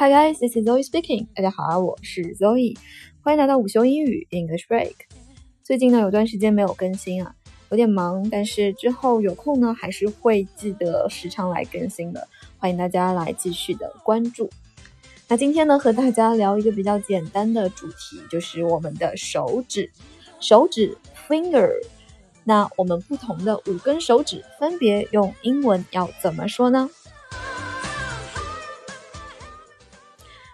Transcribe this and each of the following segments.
Hi guys, this is Zoe speaking. 大家好啊，我是 Zoe，欢迎来到午休英语 English Break。最近呢有段时间没有更新啊，有点忙，但是之后有空呢还是会记得时常来更新的。欢迎大家来继续的关注。那今天呢和大家聊一个比较简单的主题，就是我们的手指，手指 finger。那我们不同的五根手指分别用英文要怎么说呢？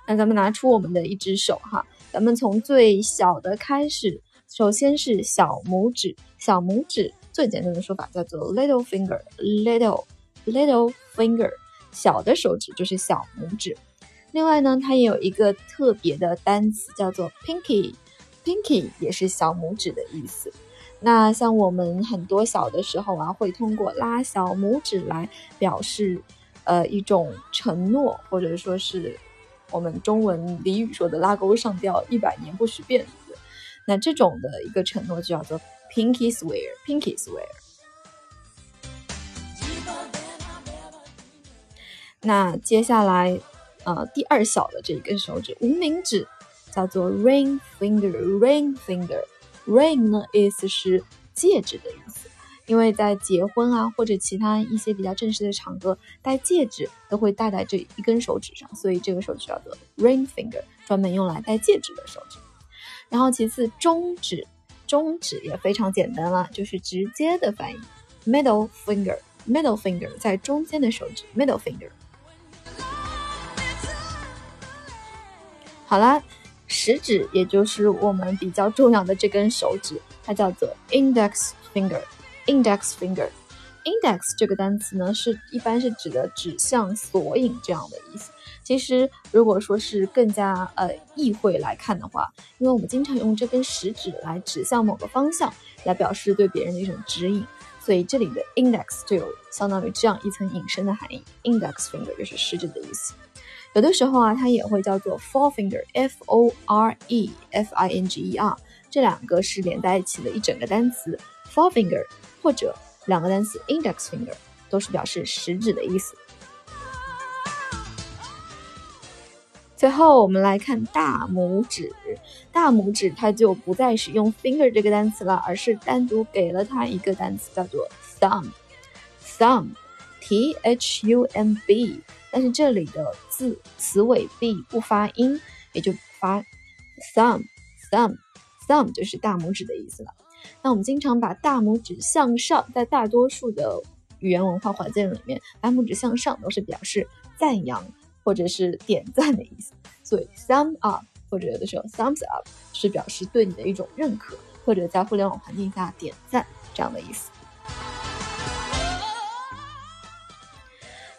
那咱们拿出我们的一只手哈，咱们从最小的开始，首先是小拇指，小拇指最简单的说法叫做 little finger，little little finger，小的手指就是小拇指。另外呢，它也有一个特别的单词叫做 pinky，pinky 也是小拇指的意思。那像我们很多小的时候啊，会通过拉小拇指来表示，呃，一种承诺，或者说是。我们中文俚语说的“拉钩上吊，一百年不许变”，那这种的一个承诺就叫做 “pinky swear”，“pinky swear”。那接下来，呃，第二小的这一根手指，无名指，叫做 “ring finger”，“ring finger”，“ring” 呢意思是戒指的意思。因为在结婚啊或者其他一些比较正式的场合，戴戒指都会戴在这一根手指上，所以这个手指叫做 ring finger，专门用来戴戒指的手指。然后其次，中指，中指也非常简单了，就是直接的翻译 middle finger，middle finger 在中间的手指 middle finger。好啦，食指也就是我们比较重要的这根手指，它叫做 index finger。Index finger，index 这个单词呢，是一般是指的指向、索引这样的意思。其实，如果说是更加呃意会来看的话，因为我们经常用这根食指来指向某个方向，来表示对别人的一种指引，所以这里的 index 就有相当于这样一层引申的含义。Index finger 就是食指的意思。有的时候啊，它也会叫做 forefinger，f o r e f i n g e r，这两个是连在一起的一整个单词 forefinger。或者两个单词 index finger 都是表示食指的意思。最后我们来看大拇指，大拇指它就不再使用 finger 这个单词了，而是单独给了它一个单词叫做 thumb，thumb，t h u m b，但是这里的字词尾 b 不发音，也就发 thumb，thumb，thumb 就是大拇指的意思了。那我们经常把大拇指向上，在大多数的语言文化环境里面，大拇指向上都是表示赞扬或者是点赞的意思。所以 thumb up 或者有的时候 thumbs up 是表示对你的一种认可，或者在互联网环境下点赞这样的意思。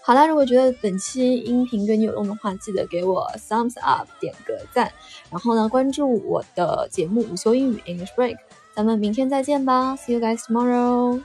好啦，如果觉得本期音频对你有用的话，记得给我 thumbs up 点个赞，然后呢，关注我的节目午休英语 English Break。咱们明天再见吧，See you guys tomorrow。